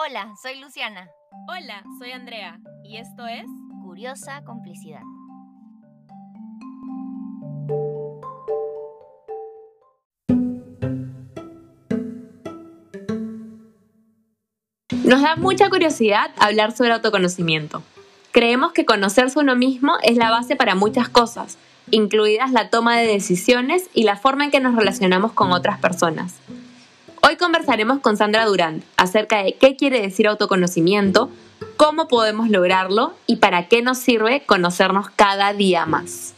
Hola, soy Luciana. Hola, soy Andrea y esto es Curiosa Complicidad. Nos da mucha curiosidad hablar sobre autoconocimiento. Creemos que conocerse uno mismo es la base para muchas cosas, incluidas la toma de decisiones y la forma en que nos relacionamos con otras personas. Hoy conversaremos con Sandra Durán acerca de qué quiere decir autoconocimiento, cómo podemos lograrlo y para qué nos sirve conocernos cada día más.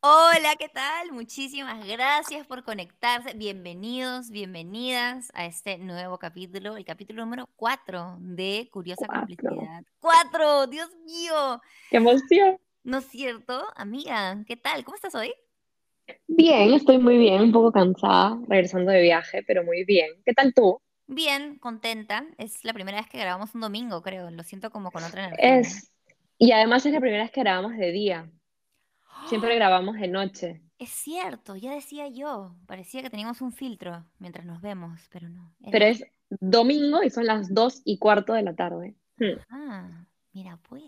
Hola, ¿qué tal? Muchísimas gracias por conectarse. Bienvenidos, bienvenidas a este nuevo capítulo, el capítulo número 4 de Curiosa Complicidad. ¡Cuatro! ¡Dios mío! ¡Qué emoción! ¿No es cierto? Amiga, ¿qué tal? ¿Cómo estás hoy? Bien, estoy muy bien, un poco cansada, regresando de viaje, pero muy bien. ¿Qué tal tú? Bien, contenta. Es la primera vez que grabamos un domingo, creo. Lo siento como con otra energía. Es, y además es la primera vez que grabamos de día. Siempre grabamos de noche. Es cierto, ya decía yo. Parecía que teníamos un filtro mientras nos vemos, pero no. era- Pero es domingo y son las dos y cuarto de la tarde. Hmm. Ah, mira pues.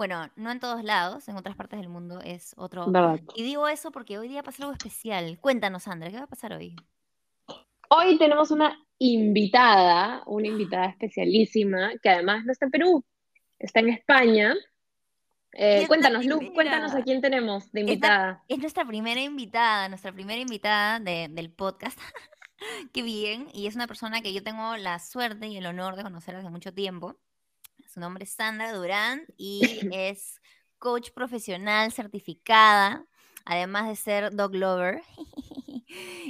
Bueno, no en todos lados, en otras partes del mundo es otro. ¿Verdad? Y digo eso porque hoy día pasa algo especial. Cuéntanos, Sandra, ¿qué va a pasar hoy? Hoy tenemos una invitada, una invitada especialísima, que además no está en Perú, está en España. Eh, cuéntanos, Lu, cuéntanos a quién tenemos de invitada. Es nuestra primera invitada, nuestra primera invitada de- del podcast. Qué bien. Y es una persona que yo tengo la suerte y el honor de conocer hace mucho tiempo. Su nombre es Sandra Durán y es coach profesional certificada, además de ser dog lover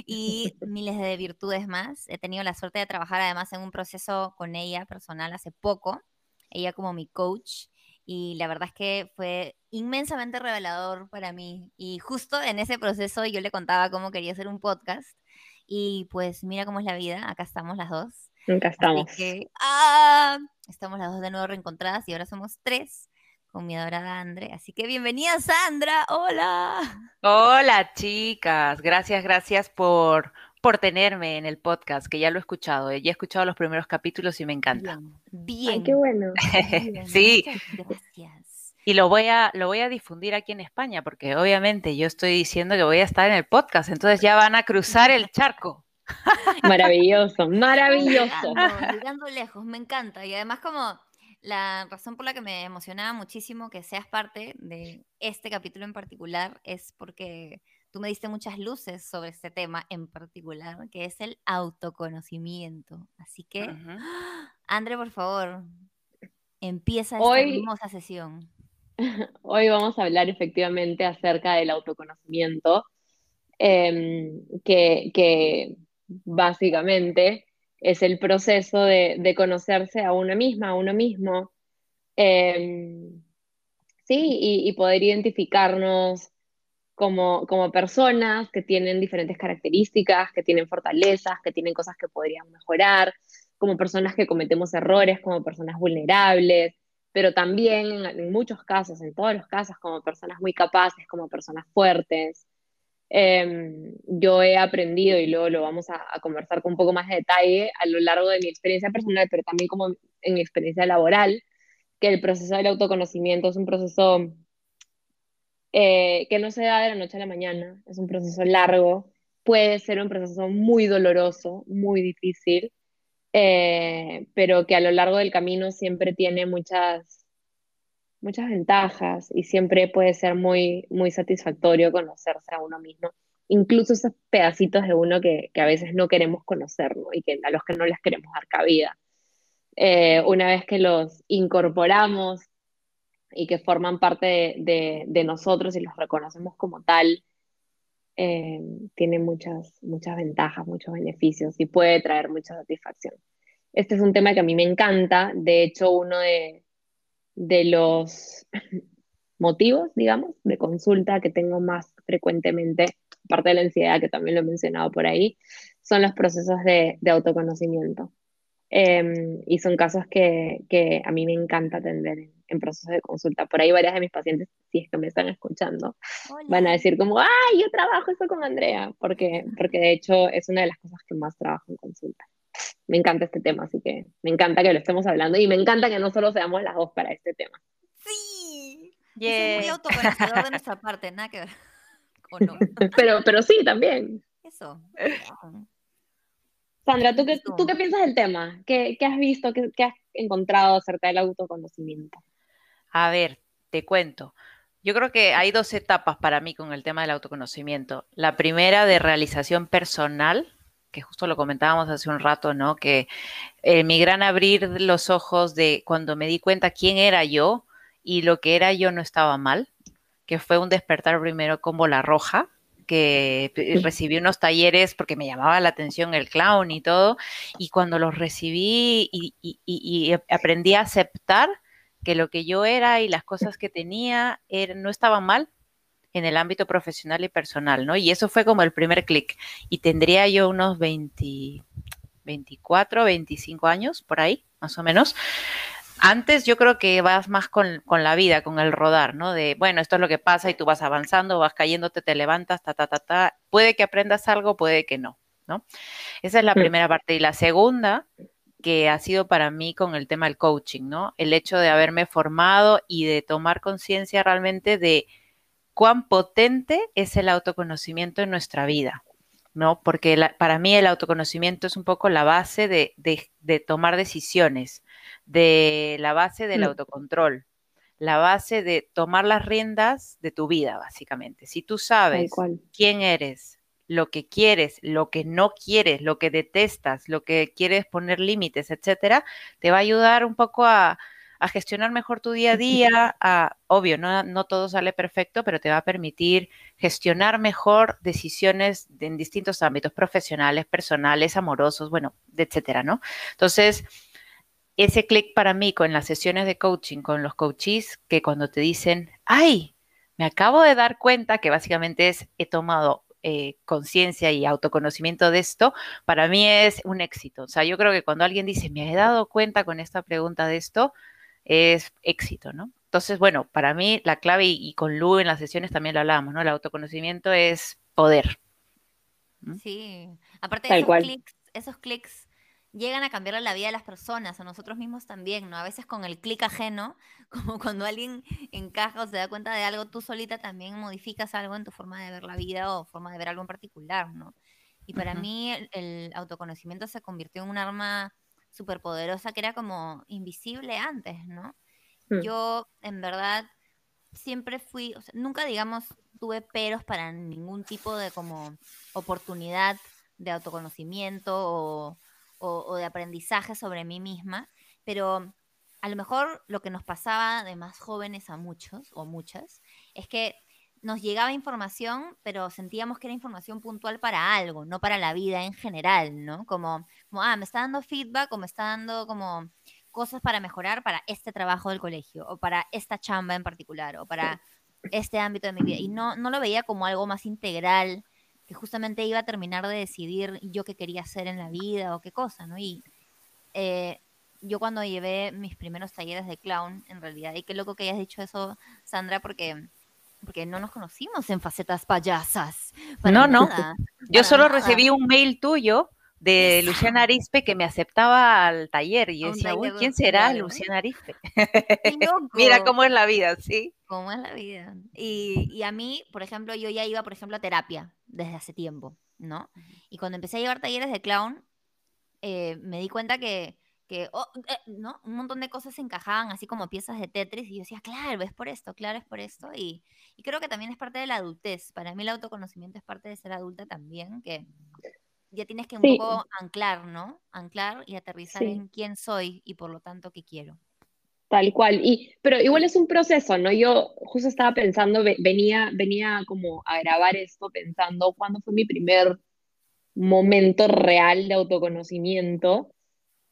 y miles de virtudes más. He tenido la suerte de trabajar además en un proceso con ella personal hace poco, ella como mi coach y la verdad es que fue inmensamente revelador para mí. Y justo en ese proceso yo le contaba cómo quería hacer un podcast. Y pues mira cómo es la vida, acá estamos las dos. Nunca Así estamos. que, ¡ah! estamos las dos de nuevo reencontradas y ahora somos tres con mi adorada Andre. Así que bienvenida Sandra, hola. Hola chicas, gracias, gracias por, por tenerme en el podcast, que ya lo he escuchado, ya he escuchado los primeros capítulos y me encanta. Bien, Ay, qué bueno. bien, Sí. Gracias. Y lo voy a, lo voy a difundir aquí en España, porque obviamente yo estoy diciendo que voy a estar en el podcast, entonces ya van a cruzar el charco. Maravilloso, maravilloso. Llegando, llegando lejos, me encanta. Y además como la razón por la que me emocionaba muchísimo que seas parte de este capítulo en particular es porque tú me diste muchas luces sobre este tema en particular, que es el autoconocimiento. Así que, Ujú. Andre, por favor, empieza esta Hoy- hermosa sesión. Hoy vamos a hablar efectivamente acerca del autoconocimiento, em, que, que básicamente es el proceso de, conocerse a uno misma, a uno mismo, em, sí, y, poder identificarnos como, como personas que tienen diferentes características, que tienen fortalezas, que tienen cosas que podrían mejorar, como personas que cometemos errores, como personas vulnerables pero también en muchos casos, en todos los casos, como personas muy capaces, como personas fuertes. Eh, yo he aprendido, y luego lo vamos a, a conversar con un poco más de detalle a lo largo de mi experiencia personal, pero también como en mi experiencia laboral, que el proceso del autoconocimiento es un proceso eh, que no se da de la noche a la mañana, es un proceso largo, puede ser un proceso muy doloroso, muy difícil, eh, pero que a lo largo del camino siempre tiene muchas, muchas ventajas y siempre puede ser muy, muy satisfactorio conocerse a uno mismo, incluso esos pedacitos de uno que, que a veces no queremos conocer, ¿no? y que, a los que no les queremos dar cabida. Eh, una vez que los incorporamos y que forman parte de, de, de nosotros y los reconocemos como tal, eh, tiene muchas, muchas ventajas, muchos beneficios y puede traer mucha satisfacción. Este es un tema que a mí me encanta, de hecho uno de, de los motivos, digamos, de consulta que tengo más frecuentemente, aparte de la ansiedad, que también lo he mencionado por ahí, son los procesos de, de autoconocimiento. Eh, y son casos que, que, a mí me encanta atender en, en proceso de consulta. Por ahí varias de mis pacientes, si es que me están escuchando, van a decir como, ay, yo trabajo eso con Andrea, porque, porque de hecho es una de las cosas que más trabajo en consulta. Me encanta este tema, así que me encanta que lo estemos hablando y me encanta que no solo seamos las dos para este tema. Sí. Es muy autoconocedor de nuestra parte, nada que ver. ¿O no? pero, pero sí, también. Eso. Sandra, ¿tú qué, ¿tú qué piensas del tema? ¿Qué, qué has visto, qué, qué, has encontrado acerca del autoconocimiento? A ver, te cuento. Yo creo que hay dos etapas para mí con el tema del autoconocimiento. La primera de realización personal, que justo lo comentábamos hace un rato, ¿no? Que eh, mi gran abrir los ojos de cuando me di cuenta quién era yo y lo que era yo no estaba mal, que fue un despertar primero como la roja, que recibí unos talleres porque me llamaba la atención el clown y todo, y cuando los recibí y, aprendí a aceptar que lo que yo era y las cosas que tenía no estaban mal en el ámbito profesional y personal, ¿no? Y eso fue como el primer clic. Y tendría yo unos 20, 24, 25 años, por ahí, más o menos. Antes yo creo que vas más con, la vida, con el rodar, ¿no? De, bueno, esto es lo que pasa y tú vas avanzando, vas cayéndote, te levantas, ta, ta, ta, ta. Puede que aprendas algo, puede que no, ¿no? Esa es la primera parte. Y la segunda, que ha sido para mí con el tema del coaching, ¿no? El hecho de haberme formado y de tomar conciencia realmente de cuán potente es el autoconocimiento en nuestra vida, ¿no? Porque para mí el autoconocimiento es un poco la base de, de tomar decisiones de la base del mm. autocontrol, la base de tomar las riendas de tu vida, básicamente. Si tú sabes quién eres, lo que quieres, lo que no quieres, lo que detestas, lo que quieres poner límites, etcétera, te va a ayudar un poco a, gestionar mejor tu día a día. A, obvio, no, no, todo sale perfecto, pero te va a permitir gestionar mejor decisiones en distintos ámbitos profesionales, personales, amorosos, bueno, etcétera, ¿no? Entonces, ese clic para mí con las sesiones de coaching, con los coaches, que cuando te dicen, ay, me acabo de dar cuenta que básicamente es, he tomado eh, conciencia y autoconocimiento de esto, para mí es un éxito. O sea, yo creo que cuando alguien dice, me he dado cuenta con esta pregunta de esto, es éxito, ¿no? Entonces, bueno, para mí la clave, y, con Lu en las sesiones también lo hablábamos, ¿no? El autoconocimiento es poder. Sí, aparte de esos clics, esos clics llegan a cambiar la vida de las personas, a nosotros mismos también, ¿no? A veces con el clic ajeno, como cuando alguien encaja o se da cuenta de algo, tú solita también modificas algo en tu forma de ver la vida o forma de ver algo en particular, ¿no? Y para mí el, autoconocimiento se convirtió en un arma súper poderosa que era como invisible antes, ¿no? Mm. Yo, en verdad, siempre fui, o sea, nunca, digamos, tuve peros para ningún tipo de como oportunidad de autoconocimiento o o, de aprendizaje sobre mí misma, pero a lo mejor lo que nos pasaba de más jóvenes a muchos o muchas es que nos llegaba información, pero sentíamos que era información puntual para algo, no para la vida en general, ¿no? Como, como, ah, me está dando feedback o me está dando como cosas para mejorar para este trabajo del colegio o para esta chamba en particular o para este ámbito de mi vida. Y no, no lo veía como algo más integral que justamente iba a terminar de decidir yo qué quería hacer en la vida o qué cosa, ¿no? Y eh, yo cuando llevé mis primeros talleres de clown, en realidad, y qué loco que hayas dicho eso, Sandra, porque porque no nos conocimos en facetas payasas. No, no. Yo solo recibí un mail tuyo de Luciana Arispe que me aceptaba al taller y yo decía, uy, ¿quién será Luciana Arispe? Mira cómo es la vida, ¿sí? Cómo es la vida. Y, y, a mí, por ejemplo, yo ya iba, por ejemplo, a terapia desde hace tiempo, ¿no? Y cuando empecé a llevar talleres de clown, eh, me di cuenta que, que oh, eh, ¿no? Un montón de cosas se encajaban así como piezas de Tetris y yo decía, claro, es por esto, claro, es por esto. Y, y creo que también es parte de la adultez. Para mí el autoconocimiento es parte de ser adulta también, que ya tienes que un poco anclar, ¿no? Anclar y aterrizar en quién soy y por lo tanto qué quiero. Tal cual. Y, pero igual es un proceso, ¿no? Yo justo estaba pensando, venía, venía como a grabar esto pensando cuándo fue mi primer momento real de autoconocimiento.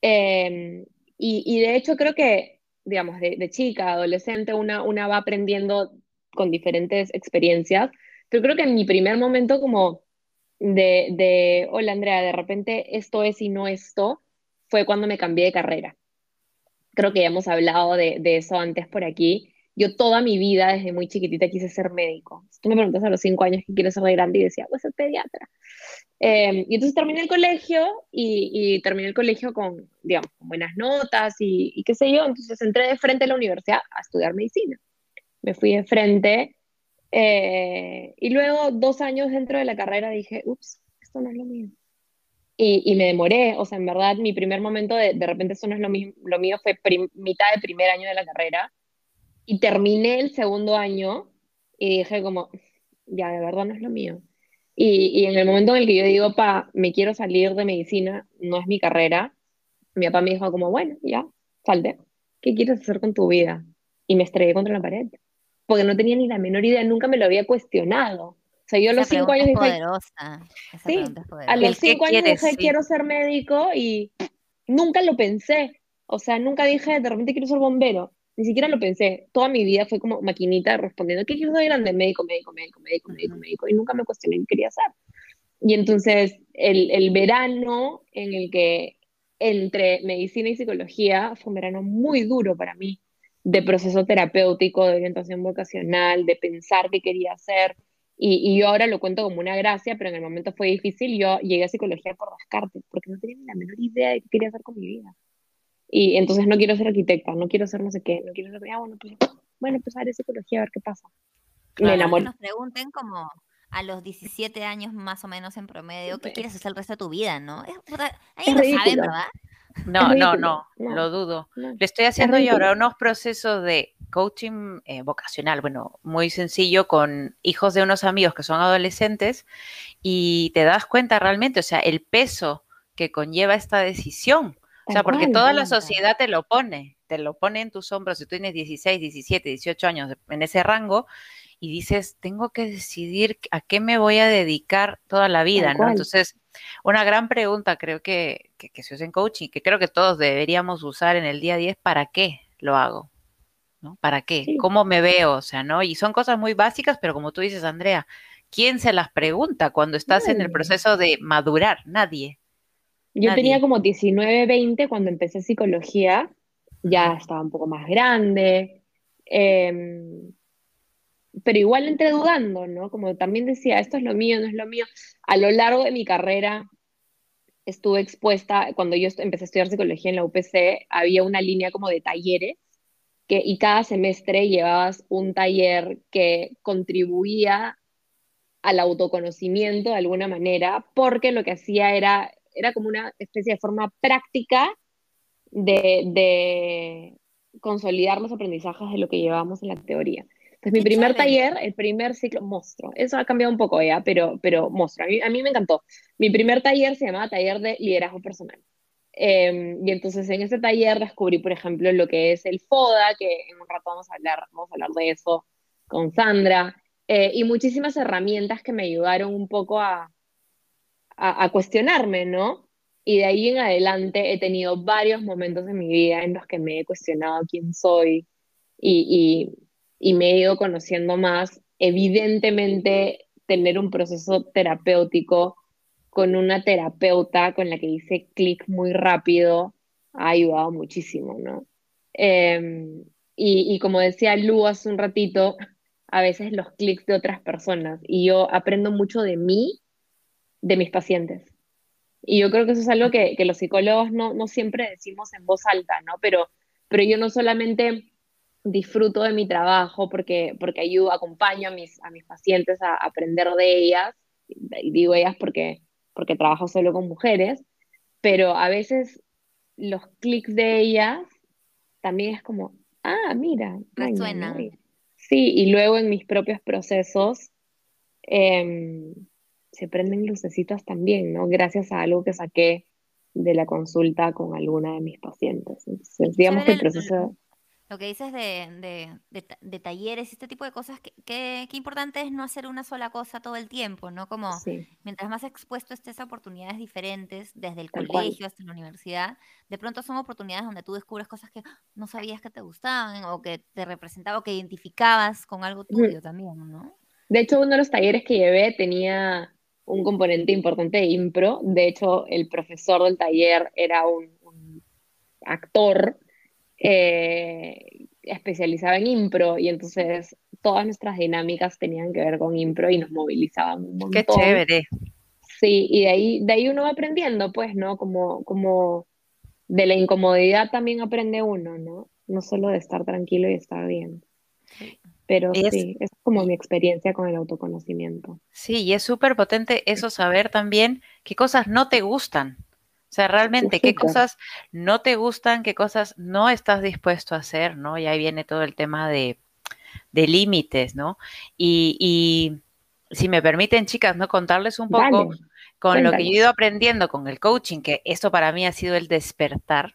Em, y, de hecho creo que, digamos, de, chica, adolescente, una, una va aprendiendo con diferentes experiencias, pero creo que en mi primer momento como de, de, hola Andrea, de repente esto es y no esto, fue cuando me cambié de carrera creo que ya hemos hablado de, de eso antes por aquí. Yo toda mi vida, desde muy chiquitita, quise ser médico. Si tú me preguntas a los cinco años qué quiero ser de grande, y decía, voy a ser pediatra. Eh, y entonces terminé el colegio y, y, terminé el colegio con, digamos, con buenas notas y, y, qué sé yo. Entonces entré de frente a la universidad a estudiar medicina. Me fui de frente eh, y luego dos años dentro de la carrera dije, ups, esto no es lo mío. Y, y, me demoré, o sea, en verdad mi primer momento de, de repente esto no es lo, mío, lo mío fue mitad de primer año de la carrera y terminé el segundo año y dije como, ya, de verdad no es lo mío. Y, y, en el momento en el que yo digo, pa, me quiero salir de medicina, no es mi carrera, mi papá me dijo como, bueno, ya, salte, ¿qué quieres hacer con tu vida? Y me estrellé contra la pared, porque no tenía ni la menor idea, nunca me lo había cuestionado. O sea, yo a los cinco años dije, poderosa. Esa sí, a los cinco años quieres, dije, sí. quiero ser médico y nunca lo pensé. O sea, nunca dije, de repente quiero ser bombero. Ni siquiera lo pensé. Toda mi vida fue como maquinita respondiendo, ¿qué quiero ser grande? Médico, médico, médico, médico, médico, médico. Y nunca me cuestioné qué quería hacer. Y entonces el, el verano en el que entre medicina y psicología fue un verano muy duro para mí, de proceso terapéutico, de orientación vocacional, de pensar qué quería hacer. Y, y yo ahora lo cuento como una gracia, pero en el momento fue difícil. Yo llegué a psicología por descarte, porque no tenía ni la menor idea de qué quería hacer con mi vida. Y entonces no quiero ser arquitecta, no quiero ser no sé qué, no quiero ser, ah, bueno, pues, bueno, pues haré psicología a ver qué pasa. Me Claro. que enamoré. nos pregunten como a los 17 años más o menos en promedio, ¿qué Sí. quieres hacer el resto de tu vida, no? Es, Es ahí no saben. ¿verdad? No, no, no, No. lo dudo. No. Le estoy haciendo yo ridículo. ahora unos procesos de coaching eh, vocacional, bueno, muy sencillo con hijos de unos amigos que son adolescentes y te das cuenta realmente, o sea, el peso que conlleva esta decisión. O sea, porque toda la sociedad te lo pone, te lo pone en tus hombros si tú tienes 16, 17, 18 años en ese rango y dices, tengo que decidir a qué me voy a dedicar toda la vida, ¿no? Entonces, una gran pregunta creo que, que, que se usa en coaching, que creo que todos deberíamos usar en el día a día es ¿para qué lo hago? ¿No? ¿Para qué? Sí. ¿Cómo me veo? O sea, ¿no? Y son cosas muy básicas, pero como tú dices, Andrea, ¿quién se las pregunta cuando estás en el proceso de madurar? Nadie. Yo tenía como 19, 20 cuando empecé psicología, ya estaba un poco más grande, em, pero igual entré dudando, ¿no? Como también decía, esto es lo mío, no es lo mío. A lo largo de mi carrera estuve expuesta, cuando yo empecé a estudiar psicología en la UPC, había una línea como de talleres, que, y cada semestre llevabas un taller que contribuía al autoconocimiento de alguna manera, porque lo que hacía era, era como una especie de forma práctica de, de consolidar los aprendizajes de lo que llevábamos en la teoría. Entonces, mi primer taller, el primer ciclo, monstruo, eso ha cambiado un poco ya, pero, pero monstruo, a mí, a mí me encantó. Mi primer taller se llamaba Taller de Liderazgo Personal. Eh, y entonces en ese taller descubrí, por ejemplo, lo que es el FODA, que en un rato vamos a hablar, vamos a hablar de eso con Sandra, eh, y muchísimas herramientas que me ayudaron un poco a, a, cuestionarme, ¿no? Y de ahí en adelante he tenido varios momentos en mi vida en los que me he cuestionado quién soy y, me he ido conociendo más. Evidentemente, tener un proceso terapéutico con una terapeuta con la que hice clic muy rápido ha ayudado muchísimo, ¿no? Eh, y, y como decía Lu hace un ratito, a veces los clics de otras personas y yo aprendo mucho de mí, de mis pacientes. Y yo creo que eso es algo que, que los psicólogos no, no, siempre decimos en voz alta, ¿no? Pero, pero yo no solamente disfruto de mi trabajo porque, porque ayudo, acompaño a mis, a mis pacientes a aprender de ellas, y digo ellas porque, porque trabajo solo con mujeres, pero a veces los clics de ellas también es como, ah, mira, resuenan. Ay, ¿no? Sí, y luego en mis propios procesos eh, se prenden lucecitas también, ¿no? Gracias a algo que saqué de la consulta con alguna de mis pacientes. Entonces, digamos que el proceso... Lo que dices de, de, de, de talleres y este tipo de cosas, que, que, que, importante es no hacer una sola cosa todo el tiempo, ¿no? Como sí. mientras más expuesto estés a oportunidades diferentes, desde el Tal colegio cual. hasta la universidad, de pronto son oportunidades donde tú descubres cosas que no sabías que te gustaban o que te representaban o que identificabas con algo tuyo mm. también, ¿no? De hecho, uno de los talleres que llevé tenía un componente importante de impro. De hecho, el profesor del taller era un, un actor eh, especializaba en impro y entonces todas nuestras dinámicas tenían que ver con impro y nos movilizaban un montón. Qué chévere. Sí, y de ahí, de ahí uno va aprendiendo, pues, ¿no? Como, como de la incomodidad también aprende uno, ¿no? No solo de estar tranquilo y estar bien. Pero sí, es como mi experiencia con el autoconocimiento. Sí, y es súper potente eso saber también qué cosas no te gustan. O sea, realmente, qué cosas no te gustan, qué cosas no estás dispuesto a hacer, ¿no? Y ahí viene todo el tema de, límites, ¿no? Y, si me permiten, chicas, ¿no? Contarles un poco con lo que yo he ido aprendiendo con el coaching, que esto para mí ha sido el despertar,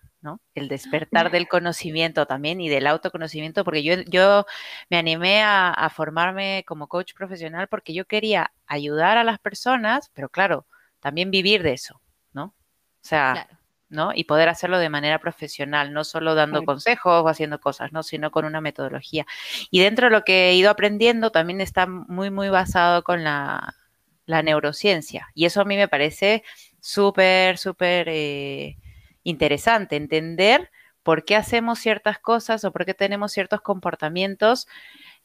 el despertar del conocimiento también y del autoconocimiento, porque yo, yo me animé a, formarme como coach profesional porque yo quería ayudar a las personas, pero claro, también vivir de eso, ¿no? O sea, ¿no? Y poder hacerlo de manera profesional, no solo dando consejos o haciendo cosas, ¿no? Sino con una metodología. Y dentro de lo que he ido aprendiendo también está muy, muy basado con la, neurociencia. Y eso a mí me parece súper, súper... Eh, interesante, entender por qué hacemos ciertas cosas o por qué tenemos ciertos comportamientos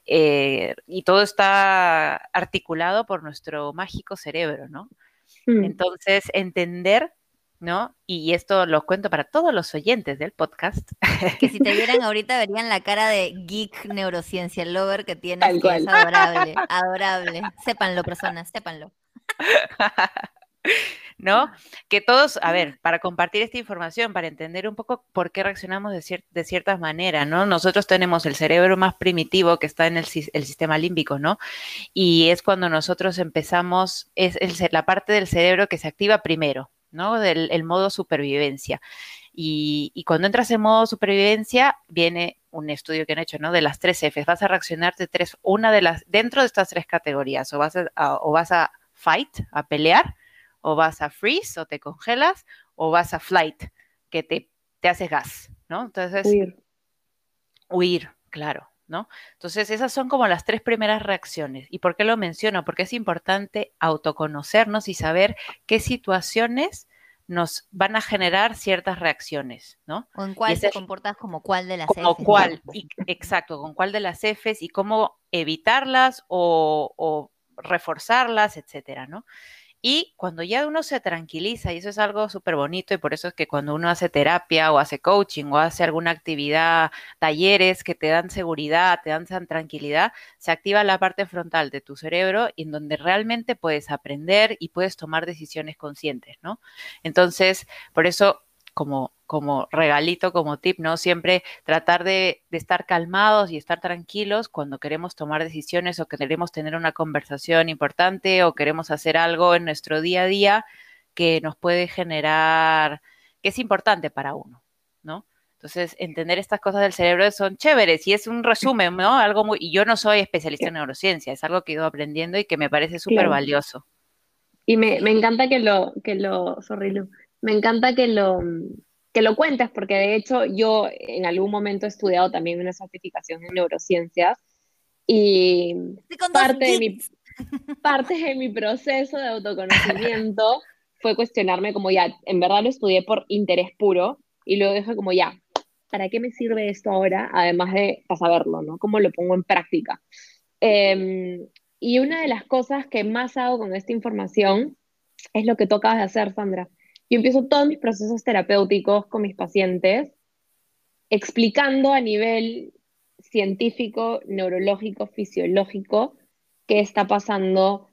eh, y todo está articulado por nuestro mágico cerebro, ¿no? Mm. Entonces, entender, ¿no? Y esto lo cuento para todos los oyentes del podcast. Que si te vieran ahorita verían la cara de geek neurociencia lover que tienes, que es adorable, adorable. Sépanlo, personas, sépanlo. ¿no? Que todos, a ver, para compartir esta información, para entender un poco por qué reaccionamos de, de ciertas maneras, ¿no? Nosotros tenemos el cerebro más primitivo que está en el, sistema límbico, ¿no? Y es cuando nosotros empezamos, es la parte del cerebro que se activa primero, ¿no? Del el modo supervivencia. Y, y, cuando entras en modo supervivencia, viene un estudio que han hecho, ¿no? De las tres Fs. Vas a reaccionar de tres, una de las, dentro de estas tres categorías, o vas o vas a fight, a pelear, o vas a freeze o te congelas o vas a flight, que te, te haces gas, ¿no? Entonces, huir. Huir, claro, ¿no? Entonces, esas son como las tres primeras reacciones. ¿Y por qué lo menciono? Porque es importante autoconocernos y saber qué situaciones nos van a generar ciertas reacciones, ¿no? O en cuál te comportas como cuál de las como cuál, exacto, con cuál de las Fs y cómo evitarlas o, o reforzarlas, etcétera, ¿no? Y cuando ya uno se tranquiliza, y eso es algo súper bonito, y por eso es que cuando uno hace terapia o hace coaching o hace alguna actividad, talleres que te dan seguridad, te dan tranquilidad, se activa la parte frontal de tu cerebro en donde realmente puedes aprender y puedes tomar decisiones conscientes, ¿no? Entonces, por eso como, como regalito, como tip, ¿no? Siempre tratar de, estar calmados y estar tranquilos cuando queremos tomar decisiones o queremos tener una conversación importante o queremos hacer algo en nuestro día a día que nos puede generar, que es importante para uno, ¿no? Entonces, entender estas cosas del cerebro son chéveres y es un resumen, ¿no? Algo muy, y yo no soy especialista en neurociencia, es algo que he ido aprendiendo y que me parece súper valioso. Y me, me, encanta que lo, que lo, sorry me encanta que lo, que lo cuentes, porque de hecho yo en algún momento he estudiado también una certificación en neurociencias y parte de, mi, parte de mi proceso de autoconocimiento fue cuestionarme como ya, en verdad lo estudié por interés puro y luego dije como ya, ¿para qué me sirve esto ahora? Además de para saberlo, ¿no? ¿Cómo lo pongo en práctica? Em, y una de las cosas que más hago con esta información es lo que tocas de hacer, Sandra, yo empiezo todos mis procesos terapéuticos con mis pacientes explicando a nivel científico, neurológico, fisiológico, qué está pasando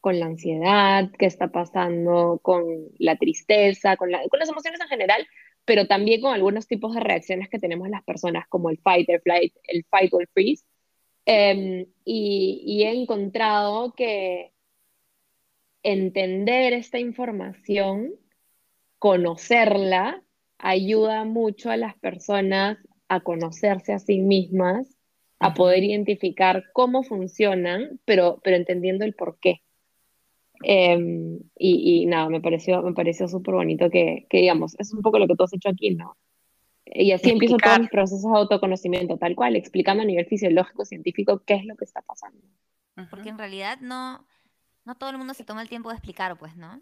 con la ansiedad, qué está pasando con la tristeza, con, las emociones en general, pero también con algunos tipos de reacciones que tenemos las personas, como el fight or flight, el fight or freeze. Em, y he encontrado que entender esta información conocerla ayuda mucho a las personas a conocerse a sí mismas, a poder identificar cómo funcionan, pero, pero entendiendo el por qué. Em, y, nada, me pareció, me pareció súper bonito que, digamos, es un poco lo que tú has hecho aquí, ¿no? Y así empiezo todos mis procesos de autoconocimiento, tal cual, explicando a nivel fisiológico, científico, qué es lo que está pasando. Porque en realidad no, no todo el mundo se toma el tiempo de explicar, pues, ¿no?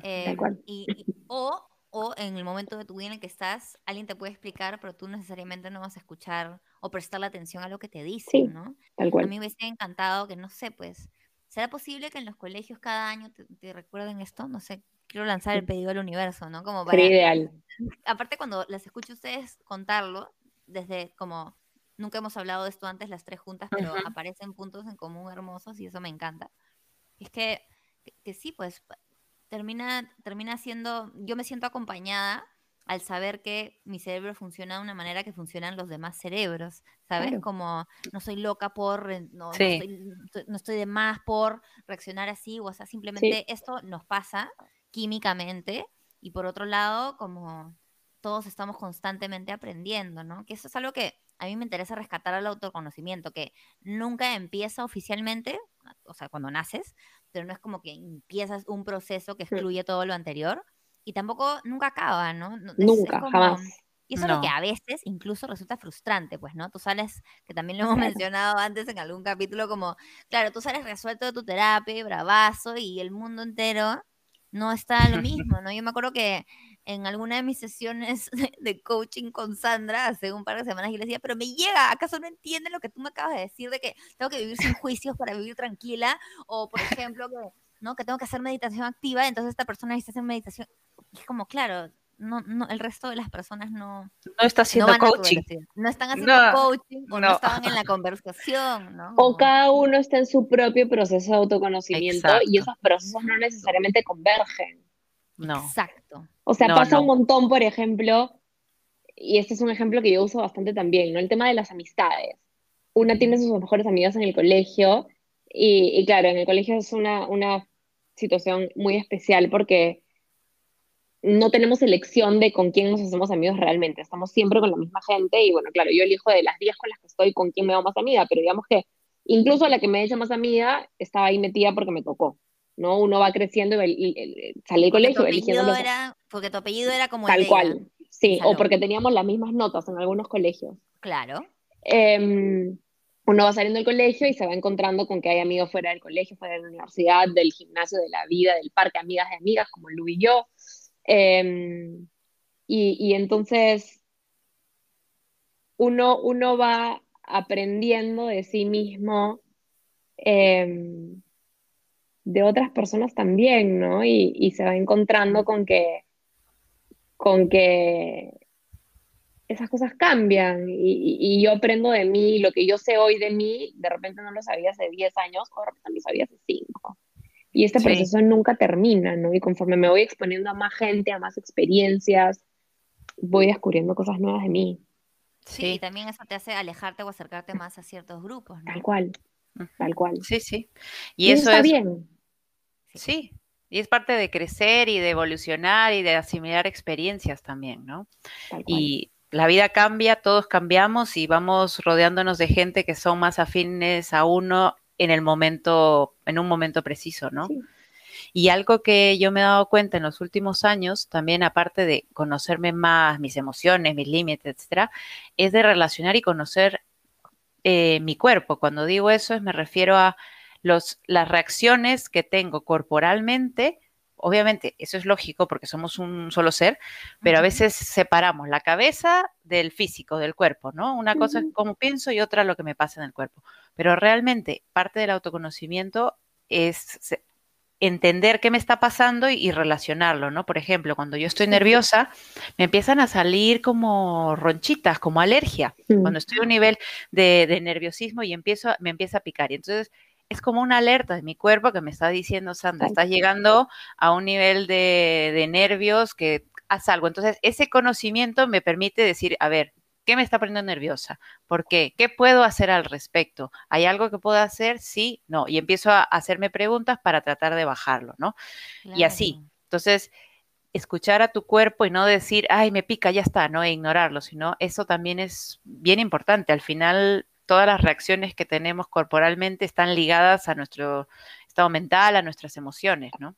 Eh, y, o o en el momento de tu vida en el que estás, alguien te puede explicar, pero tú necesariamente no vas a escuchar o prestarle atención a lo que te dicen, Sí, ¿no? Tal A cual. mí me hubiese encantado que, no sé, pues, ¿será posible que en los colegios cada año te, te recuerden esto? No sé, quiero lanzar el pedido al universo, ¿no? Como Sería para, ideal. aparte cuando las escucho a ustedes contarlo, desde como, nunca hemos hablado de esto antes las tres juntas, pero Ujú. aparecen puntos en común hermosos y eso me encanta. Es que, que, que sí, pues, termina, termina siendo, yo me siento acompañada al saber que mi cerebro funciona de una manera que funcionan los demás cerebros, ¿sabes? Claro. Como no soy loca por, eh, no, Sí. no estoy- no estoy de más por reaccionar así, o sea, simplemente esto nos pasa químicamente y por otro lado, como todos estamos constantemente aprendiendo, ¿no? Que eso es algo que a mí me interesa rescatar al autoconocimiento, que nunca empieza oficialmente, o sea, cuando naces, pero no es como que empiezas un proceso que excluye todo lo anterior y tampoco nunca acaba, ¿no? No- es- es Nunca, como- jamás. Y eso es lo que a veces incluso resulta frustrante, pues, ¿no? Tú sales, que también lo hemos Claro. mencionado antes en algún capítulo, como, claro, tú sales resuelto de tu terapia, bravazo, y el mundo entero no está lo mismo, ¿no? Yo me acuerdo que en alguna de mis sesiones de, coaching con Sandra hace un par de semanas yo le decía, pero me llega, ¿acaso no entienden lo que tú me acabas de decir de que tengo que vivir sin juicios para vivir tranquila? O, por ejemplo, que, ¿no? que tengo que hacer meditación activa, entonces esta persona necesita hacer meditación. Y es como, claro, no, no, el resto de las personas no, No está no haciendo tu coaching. No están haciendo No, coaching o no. no. estaban en la conversación, ¿no? O cada uno está en su propio proceso de autoconocimiento y Exacto. esos procesos no necesariamente convergen. No. Exacto. O sea, No, pasa no. un montón, por ejemplo, y este es un ejemplo que yo uso bastante también, ¿no? El tema de las amistades. Una tiene sus mejores amigas en el colegio y, y claro, en el colegio es una, una situación muy especial porque no tenemos elección de con quién nos hacemos amigos realmente. Estamos siempre con la misma gente y bueno, claro, yo elijo de las 10 con las que estoy con quién me hago más amiga, pero digamos que incluso la que me he hecho más amiga estaba ahí metida porque me tocó, ¿no? Uno va creciendo y, y- y- sale del colegio eligiendo porque tu apellido era como Tal cual, ella. sí, o porque teníamos las mismas notas en algunos colegios. Claro. Eh, uno va saliendo del colegio y se va encontrando con que hay amigos fuera del colegio, fuera de la universidad, del gimnasio, de la vida, del parque, amigas de amigas, como Lu y yo. Eh, y, y entonces uno, uno va aprendiendo de sí mismo, eh, de otras personas también, ¿no? Y, y se va encontrando con que, con que esas cosas cambian y, y- yo aprendo de mí, lo que yo sé hoy de mí, de repente no lo sabía hace 10 años, o de repente lo sabía hace 5. Y este Sí. proceso nunca termina, ¿no? Y conforme me voy exponiendo a más gente, a más experiencias, voy descubriendo cosas nuevas de mí, Sí. y también eso te hace alejarte o acercarte más a ciertos grupos, ¿no? tal cual, tal cual. sí, sí. Y Y eso eso está es, bien, sí, y es parte de crecer y de evolucionar y de asimilar experiencias también, ¿no? Y la vida cambia, todos cambiamos y vamos rodeándonos de gente que son más afines a uno en el momento, en un momento preciso, ¿no? Sí. Y algo que yo me he dado cuenta en los últimos años, también aparte de conocerme más, mis emociones, mis límites, etcétera, es de relacionar y conocer eh, mi cuerpo. Cuando digo eso, es, me refiero a los, las reacciones que tengo corporalmente. Obviamente, eso es lógico porque somos un solo ser, pero a veces separamos la cabeza del físico, del cuerpo, ¿no? Una cosa es cómo pienso y otra lo que me pasa en el cuerpo. Pero realmente parte del autoconocimiento es entender qué me está pasando y, y relacionarlo, ¿no? Por ejemplo, cuando yo estoy nerviosa, me empiezan a salir como ronchitas, como alergia. Cuando estoy a un nivel de, de nerviosismo y empiezo, me empieza a picar. Y entonces es como una alerta de mi cuerpo que me está diciendo, Sandra, estás llegando a un nivel de, de nervios que haz algo. Entonces, ese conocimiento me permite decir, a ver, ¿qué me está poniendo nerviosa? ¿Por qué? ¿Qué puedo hacer al respecto? ¿Hay algo que puedo hacer? Sí, no. Y empiezo a hacerme preguntas para tratar de bajarlo, ¿no? Y así. Entonces, escuchar a tu cuerpo y no decir, ay, me pica, ya está, no, e ignorarlo, sino eso también es bien importante. Al final, todas las reacciones que tenemos corporalmente están ligadas a nuestro estado mental, a nuestras emociones, ¿no?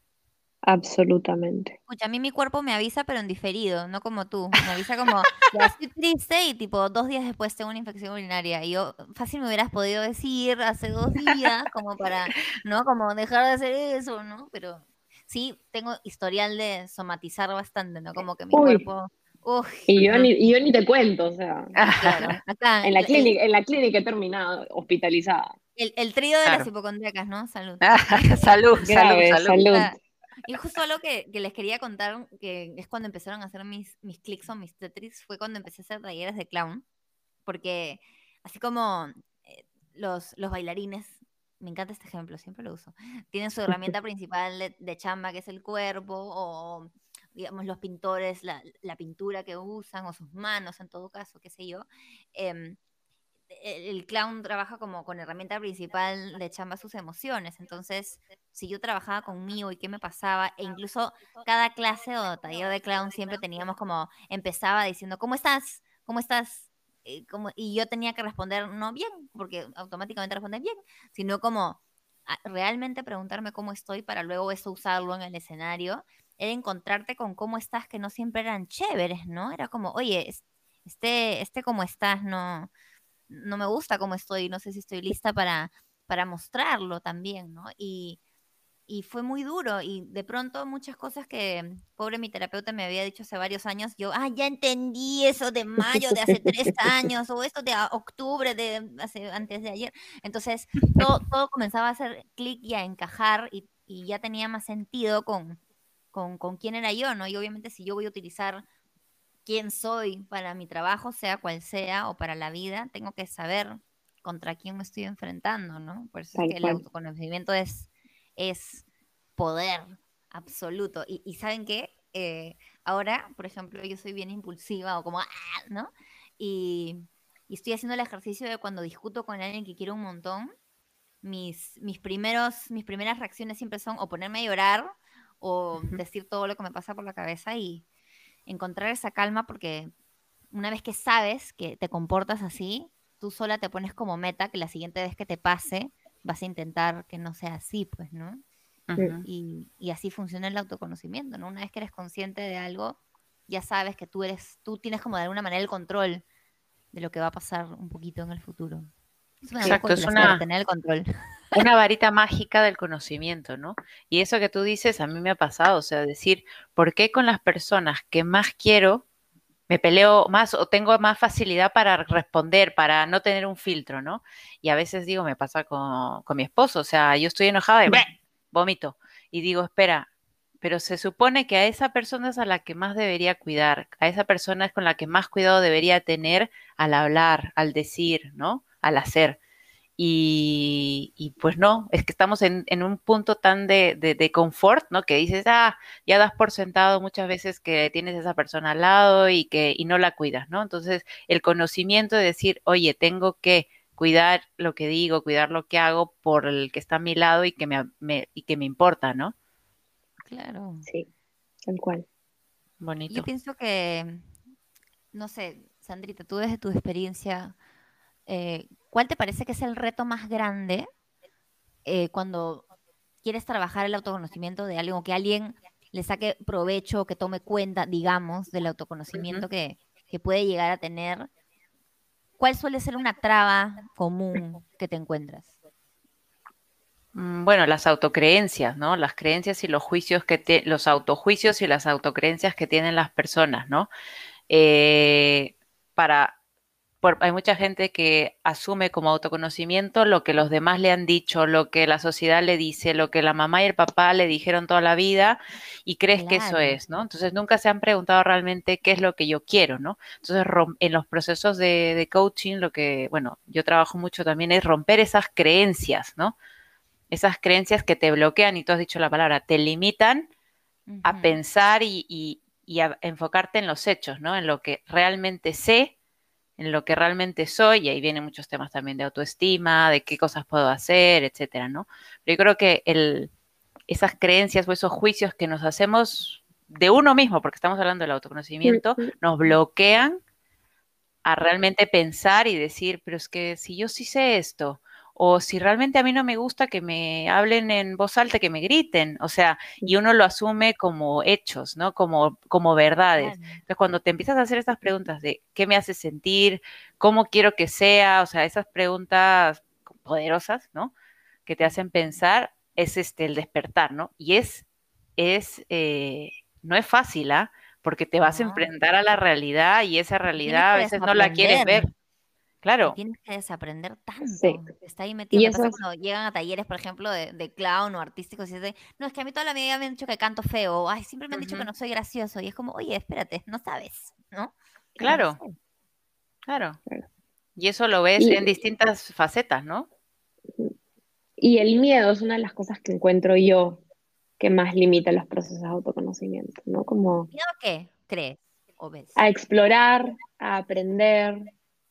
Absolutamente. Escucha, a mí mi cuerpo me avisa, pero en diferido, no como tú. Me avisa como, ya estoy triste y tipo dos días después tengo una infección urinaria. Y yo, fácil me hubieras podido decir hace dos días, como para, ¿no? Como dejar de hacer eso, ¿no? Pero sí tengo historial de somatizar bastante, ¿no? Como que mi Uy. cuerpo... Uf, Y yo, ni, y yo ni te cuento, o sea, claro. Acá, en la el- clínica, en la clínica he terminado hospitalizada. El, el trío de las Claro. hipocondríacas, ¿no? Salud. salud, Grave, salud, salud. Y justo lo que, que les quería contar, que es cuando empezaron a hacer mis, mis clics o mis Tetris, fue cuando empecé a hacer talleres de clown. Porque así como eh, los, los bailarines, me encanta este ejemplo, siempre lo uso, tienen su herramienta principal de, de chamba, que es el cuerpo, o digamos los pintores, la, la pintura que usan, o sus manos en todo caso, qué sé yo. em, el clown trabaja como con herramienta principal de chamba sus emociones. Entonces, si yo trabajaba conmigo y qué me pasaba, e incluso cada clase o taller de clown siempre teníamos como, empezaba diciendo, ¿cómo estás? ¿Cómo estás? Eh, como- y yo tenía que responder no bien, porque automáticamente respondí bien, sino como realmente preguntarme cómo estoy para luego eso usarlo en el escenario, era encontrarte con cómo estás que no siempre eran chéveres, ¿no? Era como, oye, es- este, este cómo estás, no, no me gusta cómo estoy, no sé si estoy lista para, para mostrarlo también, ¿no? Y, y fue muy duro y de pronto muchas cosas que pobre mi terapeuta me había dicho hace varios años, yo, ah, ya entendí eso de mayo de hace tres años o esto de octubre de hace, antes de ayer. Entonces todo, todo comenzaba a hacer clic y a encajar y, y ya tenía más sentido con, con, con quién era yo, ¿no? Y obviamente si yo voy a utilizar quién soy para mi trabajo, sea cual sea, o para la vida, tengo que saber contra quién me estoy enfrentando, ¿no? Por eso Tal es que el autoconocimiento es, es poder absoluto. Y, y ¿saben qué? Eh, ahora, por ejemplo, yo soy bien impulsiva o como, "Ah", ¿no? Y, y estoy haciendo el ejercicio de cuando discuto con alguien que quiero un montón, mis, mis, primeros, mis primeras reacciones siempre son o ponerme a llorar o decir todo lo que me pasa por la cabeza y encontrar esa calma porque una vez que sabes que te comportas así, tú sola te pones como meta que la siguiente vez que te pase vas a intentar que no sea así, pues, ¿no? Y, y así funciona el autoconocimiento, ¿no? Una vez que eres consciente de algo, ya sabes que tú eres, tú tienes como de alguna manera el control de lo que va a pasar un poquito en el futuro. Eso me da un Exacto, es una- tener el control. una varita mágica del conocimiento, ¿no? Y eso que tú dices a mí me ha pasado, o sea, decir, ¿por qué con las personas que más quiero me peleo más o tengo más facilidad para responder, para no tener un filtro, ¿no? Y a veces digo, me pasa con, con mi esposo, o sea, yo estoy enojada y vomito. Y digo, espera, pero se supone que a esa persona es a la que más debería cuidar, a esa persona es con la que más cuidado debería tener al hablar, al decir, ¿no? Al hacer. Y, y pues no, es que estamos en, en un punto tan de, de, de confort, ¿no? Que dices, ah, ya das por sentado muchas veces que tienes a esa persona al lado y que y no la cuidas, ¿no? Entonces, el conocimiento de decir, oye, tengo que cuidar lo que digo, cuidar lo que hago por el que está a mi lado y que me, me- y que me importa, ¿no? Claro. Sí, tal cual. Bonito. Yo pienso que, no sé, Sandrita, tú desde tu experiencia, eh, ¿cuál te parece que es el reto más grande eh, cuando quieres trabajar el autoconocimiento de alguien o que alguien le saque provecho, que tome cuenta, digamos, del autoconocimiento que, que puede llegar a tener? ¿Cuál suele ser una traba común que te encuentras? Mm, Bueno, las autocreencias, ¿no? Las creencias y los juicios que te, los autojuicios y las autocreencias que tienen las personas, ¿no? Eh, para, por- hay mucha gente que asume como autoconocimiento lo que los demás le han dicho, lo que la sociedad le dice, lo que la mamá y el papá le dijeron toda la vida y crees que eso es, ¿no? Entonces nunca se han preguntado realmente qué es lo que yo quiero, ¿no? Entonces en los procesos de, de coaching, lo que, bueno, yo trabajo mucho también es romper esas creencias, ¿no? Esas creencias que te bloquean, y tú has dicho la palabra, te limitan a pensar y, y- y a enfocarte en los hechos, ¿no? En lo que realmente sé, en lo que realmente soy, y ahí vienen muchos temas también de autoestima, de qué cosas puedo hacer, etcétera, ¿no? Pero yo creo que el, esas creencias o esos juicios que nos hacemos de uno mismo, porque estamos hablando del autoconocimiento, nos bloquean a realmente pensar y decir, pero es que si yo sí sé esto, o si realmente a mí no me gusta que me hablen en voz alta, que me griten, o sea, y uno lo asume como hechos, ¿no? Como, como verdades. Entonces, cuando te empiezas a hacer estas preguntas de qué me hace sentir, cómo quiero que sea, o sea, esas preguntas poderosas, ¿no? Que te hacen pensar, es este el despertar, ¿no? Y es es, eh, no es fácil, ¿ah? Porque te vas a enfrentar a la realidad y esa realidad a veces no la quieres ver. Claro, Tienes que desaprender tanto. Sí. Está ahí metido. Y eso es- cuando llegan a talleres, por ejemplo, de, de clown o artísticos y dicen, no, es que a mí toda la vida me han dicho que canto feo. Ay, siempre me han dicho que no soy gracioso. Y es como, oye, espérate, no sabes, ¿no? Claro. No claro. Claro. Y eso lo ves Y- en distintas facetas, ¿no? Y el miedo es una de las cosas que encuentro yo que más limita los procesos de autoconocimiento, ¿no? Como ¿Miedo a qué crees o ves? a explorar, a aprender,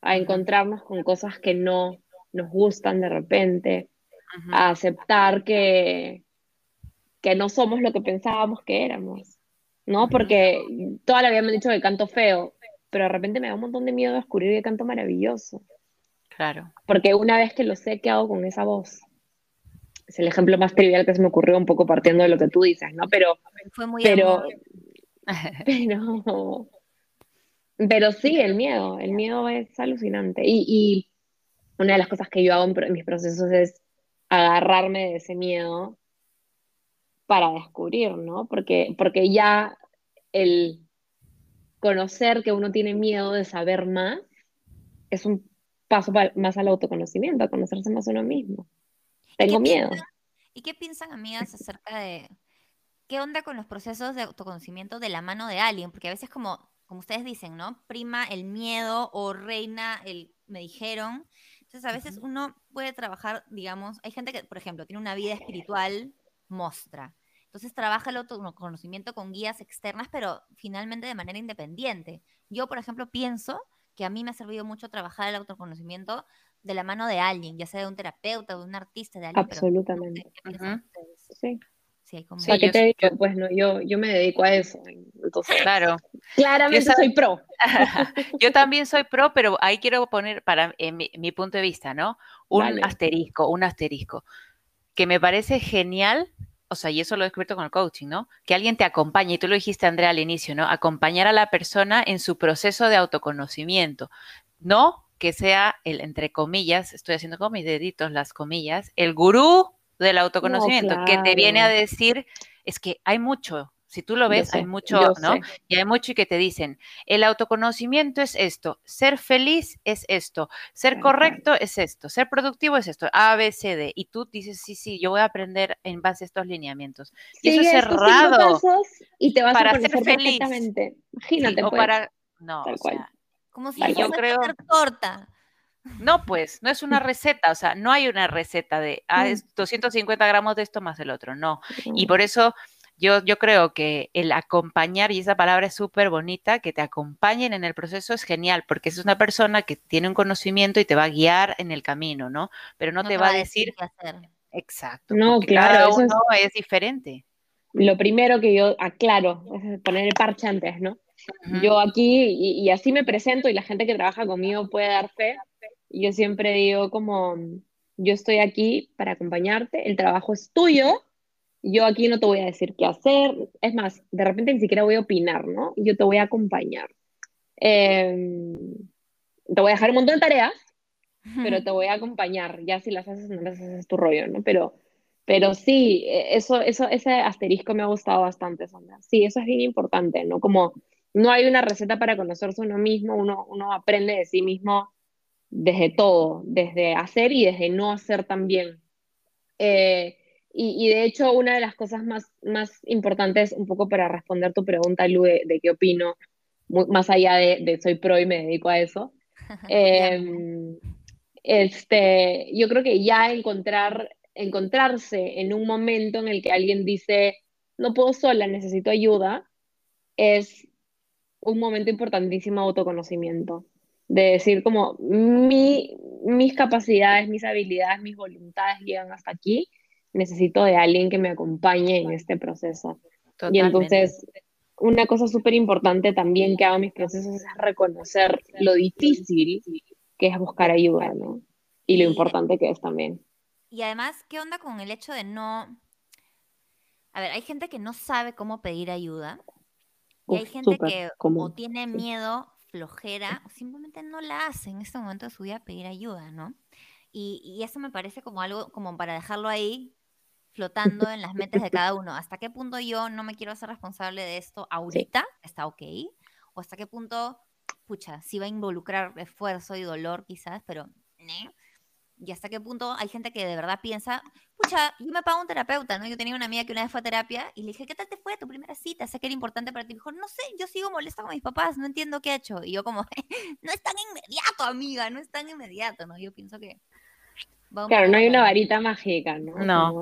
a encontrarnos con cosas que no nos gustan de repente, a aceptar que, que no somos lo que pensábamos que éramos, ¿no? Porque toda la vida me han dicho que canto feo, pero de repente me da un montón de miedo descubrir que canto maravilloso, Claro. porque una vez que lo sé, ¿qué hago con esa voz? Es el ejemplo más trivial que se me ocurrió un poco partiendo de lo que tú dices, ¿no? Pero, Fue muy pero, pero sí, el miedo, el miedo es alucinante. Y, y una de las cosas que yo hago en, mis procesos es agarrarme de ese miedo para descubrir, ¿no? Porque, porque ya el conocer que uno tiene miedo de saber más es un paso pa- más al autoconocimiento, a conocerse más a uno mismo. ¿Y Tengo miedo. piensan- ¿Y qué piensan, amigas, acerca de qué onda con los procesos de autoconocimiento de la mano de alguien? Porque a veces, como, como ustedes dicen, ¿no? Prima el miedo o reina el me dijeron. Entonces, a veces uno puede trabajar, digamos, hay gente que, por ejemplo, tiene una vida espiritual mostra. Entonces trabaja el autoconocimiento con guías externas, pero finalmente de manera independiente. Yo, por ejemplo, pienso que a mí me ha servido mucho trabajar el autoconocimiento de la mano de alguien, ya sea de un terapeuta, de un artista, de alguien. pero no sé, Absolutamente. ¿qué piensan Ujú. ustedes? Sí. Sí, hay como... Sí, ¿Para qué yo- te digo? yo- Pues no, yo, yo me dedico a eso. Entonces, Claro. claramente Yo soy pro. Yo también soy pro, pero ahí quiero poner para en mi, mi punto de vista, ¿no? Un Dale. asterisco, un asterisco, que me parece genial, o sea, y eso lo he descubierto con el coaching, ¿no? Que alguien te acompañe, y tú lo dijiste, Andrea, al inicio, ¿no? Acompañar a la persona en su proceso de autoconocimiento, no que sea el, entre comillas, estoy haciendo con mis deditos las comillas, el gurú del autoconocimiento, que te viene a decir, es que hay mucho, si tú lo ves, hay mucho, ¿no? sé. Y hay mucho y que te dicen, el autoconocimiento es esto, ser feliz es esto, ser correcto es esto, ser productivo es esto, A, B, C, D. Y tú dices, sí, sí, yo voy a aprender en base a estos lineamientos. Y eso es estos cinco errado. pasos y te vas para a ser feliz. perfectamente. Sí, Imagínate, o pues. para... No, Tal o cual. sea, Como si yo creo- hacer torta. No, pues, no es una receta, o sea, no hay una receta de, ah, Mm. es 250 gramos de esto más el otro, no. Y por eso yo, yo creo que el acompañar, y esa palabra es súper bonita, que te acompañen en el proceso es genial, porque es una persona que tiene un conocimiento y te va a guiar en el camino, ¿no? Pero no, te va a decir, hacer. exacto, No, claro, cada eso es- uno es, diferente. Lo primero que yo aclaro es poner el parche antes, ¿no? Yo aquí, y, y así me presento y la gente que trabaja conmigo puede dar fe. Yo siempre digo como, yo estoy aquí para acompañarte, el trabajo es tuyo, yo aquí no te voy a decir qué hacer, es más, de repente ni siquiera voy a opinar, ¿no? Yo te voy a acompañar. Eh, te voy a dejar un montón de tareas, pero te voy a acompañar, ya si las haces no las haces es tu rollo, ¿no? Pero, pero sí, eh, eso, eso, ese asterisco me ha gustado bastante, Sandra. Sí, eso es bien importante, ¿no? Como no hay una receta para conocerse uno mismo, uno, uno aprende de sí mismo desde todo, desde hacer y desde no hacer también. Eh, y, y de hecho, una de las cosas más, más importantes, un poco para responder tu pregunta, Lu, de, de qué opino, muy- más allá de, de soy pro y me dedico a eso, eh, este, yo creo que ya encontrar, encontrarse en un momento en el que alguien dice, no puedo sola, necesito ayuda, es un momento importantísimo de autoconocimiento. De decir como, mi, mis capacidades, mis habilidades, mis voluntades llegan hasta aquí, necesito de alguien que me acompañe en este proceso. Y entonces, una cosa súper importante también que hago en mis procesos es reconocer lo difícil que es buscar ayuda, ¿no? Y lo importante que es también. Y además, ¿qué onda con el hecho de no... A ver, hay gente que no sabe cómo pedir ayuda. Y hay gente que o común, tiene miedo, flojera, o simplemente no la hace en este momento de su vida pedir ayuda, ¿no? Y, y eso me parece como algo como para dejarlo ahí flotando en las mentes de cada uno. ¿Hasta qué punto yo no me quiero hacer responsable de esto ahorita? ¿Está ok? ¿O hasta qué punto, pucha, sí va a involucrar esfuerzo y dolor quizás, pero... y hasta qué punto hay gente que de verdad piensa, pucha, yo me pago un terapeuta, ¿no? Yo tenía una amiga que una vez fue a terapia y le dije, ¿qué tal te fue tu primera cita? Sé que era importante para ti. Me dijo, no sé, yo sigo molesta con mis papás, no entiendo qué ha hecho. Y yo como, no es tan inmediato, amiga, no es tan inmediato, ¿no? Yo pienso que... claro, no hay una varita mágica, ¿no? No,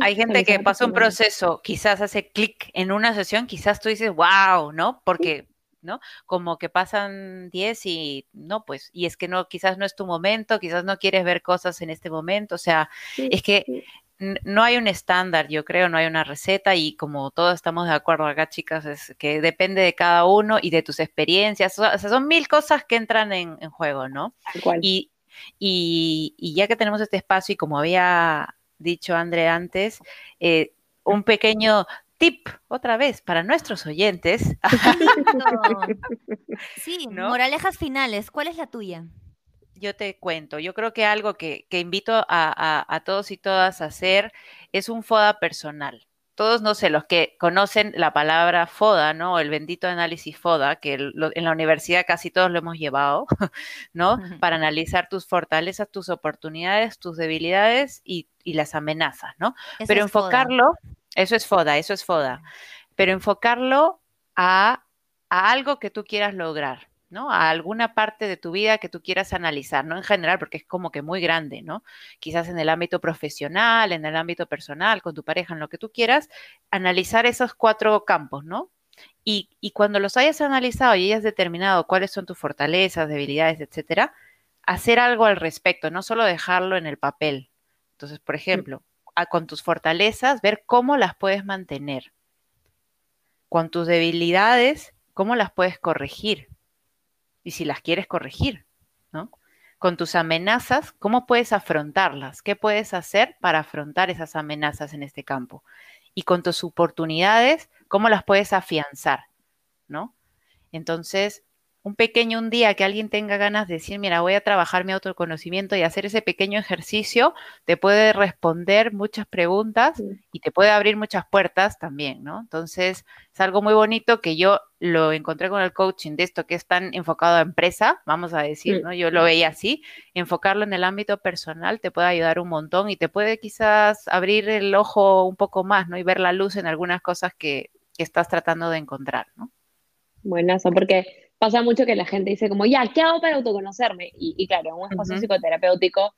hay gente que pasa un proceso, quizás hace clic en una sesión, quizás tú dices, wow, ¿no? Porque ¿no? Como que pasan 10 y no, pues, y es que no, quizás no es tu momento, quizás no quieres ver cosas en este momento, o sea, es que no hay un estándar, yo creo, no hay una receta y como todos estamos de acuerdo acá, chicas, es que depende de cada uno y de tus experiencias, o sea, son mil cosas que entran en, juego, ¿no? Y, y, y, ya que tenemos este espacio y como había dicho André antes, eh, un pequeño tip otra vez para nuestros oyentes. sí, moralejas finales, ¿cuál es la tuya? Yo te cuento, yo creo que algo que, invito a, todos y todas a hacer es un FODA personal. Todos, no sé, los que conocen la palabra FODA, ¿no? El bendito análisis FODA, que en la universidad casi todos lo hemos llevado, ¿no? Para analizar tus fortalezas, tus oportunidades, tus debilidades y, las amenazas, ¿no? Pero enfocarlo, eso es FODA, eso es FODA. Pero enfocarlo a, algo que tú quieras lograr, ¿no? A alguna parte de tu vida que tú quieras analizar, no en general, porque es como que muy grande, ¿no? Quizás en el ámbito profesional, en el ámbito personal, con tu pareja, en lo que tú quieras, analizar esos cuatro campos, ¿no? Y, y cuando los hayas analizado y hayas determinado cuáles son tus fortalezas, debilidades, etcétera, hacer algo al respecto, no solo dejarlo en el papel. Entonces, por ejemplo, con tus fortalezas, ver cómo las puedes mantener. Con tus debilidades, cómo las puedes corregir. Y si las quieres corregir, ¿no? Con tus amenazas, cómo puedes afrontarlas. ¿Qué puedes hacer para afrontar esas amenazas en este campo? Y con tus oportunidades, cómo las puedes afianzar, ¿no? Entonces, un pequeño un día que alguien tenga ganas de decir, mira, voy a trabajar mi autoconocimiento y hacer ese pequeño ejercicio, te puede responder muchas preguntas y te puede abrir muchas puertas también, ¿no? Entonces, es algo muy bonito que yo lo encontré con el coaching de esto que es tan enfocado a empresa, vamos a decir, ¿no? Yo lo veía así, enfocarlo en el ámbito personal te puede ayudar un montón y te puede quizás abrir el ojo un poco más, ¿no? Y ver la luz en algunas cosas que, que estás tratando de encontrar, ¿no? Buenazo, porque pasa mucho que la gente dice como, ya, ¿qué hago para autoconocerme? Y, claro, en un espacio psicoterapéutico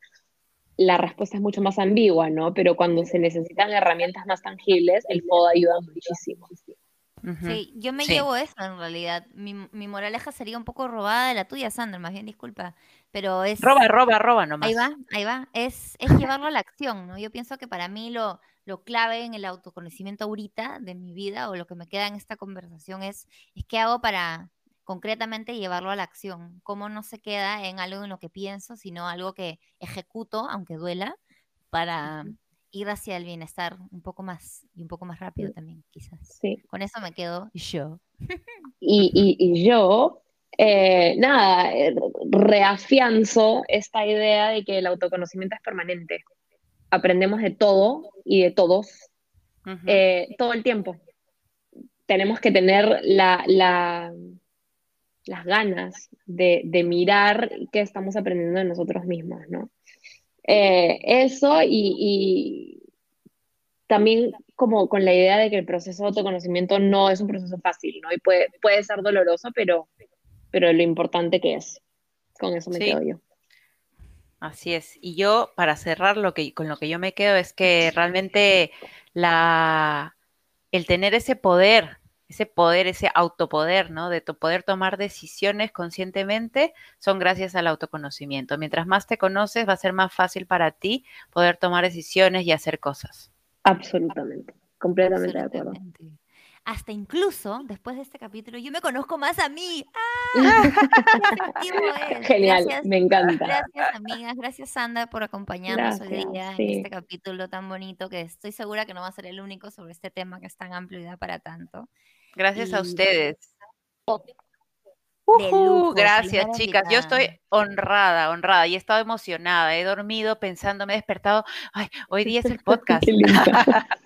la respuesta es mucho más ambigua, ¿no? Pero cuando se necesitan herramientas más tangibles, el FODA ayuda muchísimo. Sí, yo me llevo eso en realidad. Mi, moraleja sería un poco robada de la tuya, Sandra, más bien disculpa. Pero es. Roba, roba, roba nomás. Ahí va, ahí va. Es, es llevarlo a la acción, ¿no? Yo pienso que para mí lo, lo clave en el autoconocimiento ahorita de mi vida o lo que me queda en esta conversación es, es qué hago para, concretamente llevarlo a la acción, cómo no se queda en algo en lo que pienso, sino algo que ejecuto, aunque duela, para ir hacia el bienestar un poco más y un poco más rápido también, quizás. Sí. Con eso me quedo yo. Y, yo, eh, nada, eh, reafianzo esta idea de que el autoconocimiento es permanente. Aprendemos de todo y de todos eh, todo el tiempo. Tenemos que tener la las ganas de, mirar qué estamos aprendiendo de nosotros mismos, ¿no? Eh, eso y, también como con la idea de que el proceso de autoconocimiento no es un proceso fácil, ¿no? Y puede, puede ser doloroso, pero, pero lo importante que es. Con eso me quedo yo. Así es. Y yo, para cerrar, lo que, con lo que yo me quedo es que realmente la, el tener ese poder ese poder, ese autopoder, ¿no? De poder tomar decisiones conscientemente, son gracias al autoconocimiento. Mientras más te conoces, va a ser más fácil para ti poder tomar decisiones y hacer cosas. Absolutamente, completamente de acuerdo. Hasta incluso después de este capítulo, yo me conozco más a mí. ¡Ah! Genial, me encanta. Gracias, amigas. Gracias, Sandra, por acompañarnos hoy día en este capítulo tan bonito que estoy segura que no va a ser el único sobre este tema que es tan amplio y da para tanto. Gracias a ustedes. lujo, gracias, chicas. Yo estoy honrada, honrada y he estado emocionada. He dormido pensando, me he despertado. Ay, hoy día es el podcast.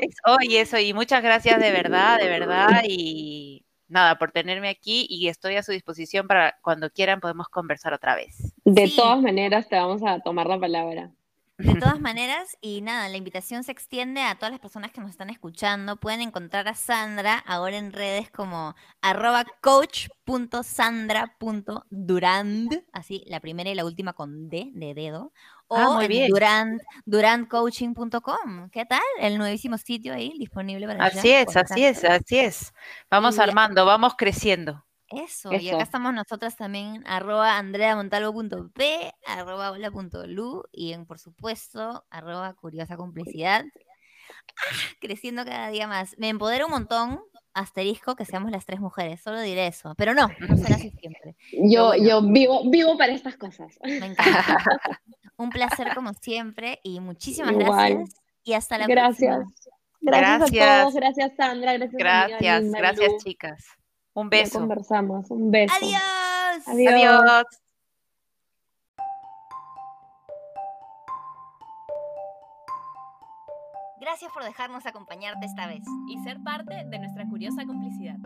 Es hoy eso. Y muchas gracias de verdad, de verdad. Y nada, por tenerme aquí y estoy a su disposición para cuando quieran podemos conversar otra vez. De Sí. todas maneras, te vamos a tomar la palabra. De todas maneras, y nada, la invitación se extiende a todas las personas que nos están escuchando. Pueden encontrar a Sandra ahora en redes como arroba coach.sandra.durand, así la primera y la última con D de dedo, o Ah, muy bien. durand, durandcoaching.com. ¿Qué tal? El nuevísimo sitio ahí disponible para Así es, así es, así es. Vamos Y- armando, vamos creciendo. Eso, y acá estamos nosotras también, arroba andreamontalvo.p, arroba hola.lu y en, por supuesto, arroba curiosa complicidad. ¡Ah! creciendo cada día más. Me empodera un montón, asterisco, que seamos las tres mujeres, solo diré eso, pero no, no será así siempre. Yo, bueno. yo vivo, vivo para estas cosas. Me encanta. un placer como siempre y muchísimas Igual. gracias y hasta la Gracias. próxima. Gracias, Gracias. a todos, gracias Sandra, gracias Gracias, gracias, Lu. chicas. Un Ya beso. conversamos, un beso. Adiós. Adiós. Adiós. Gracias por dejarnos acompañarte esta vez. Y ser parte de nuestra curiosa complicidad.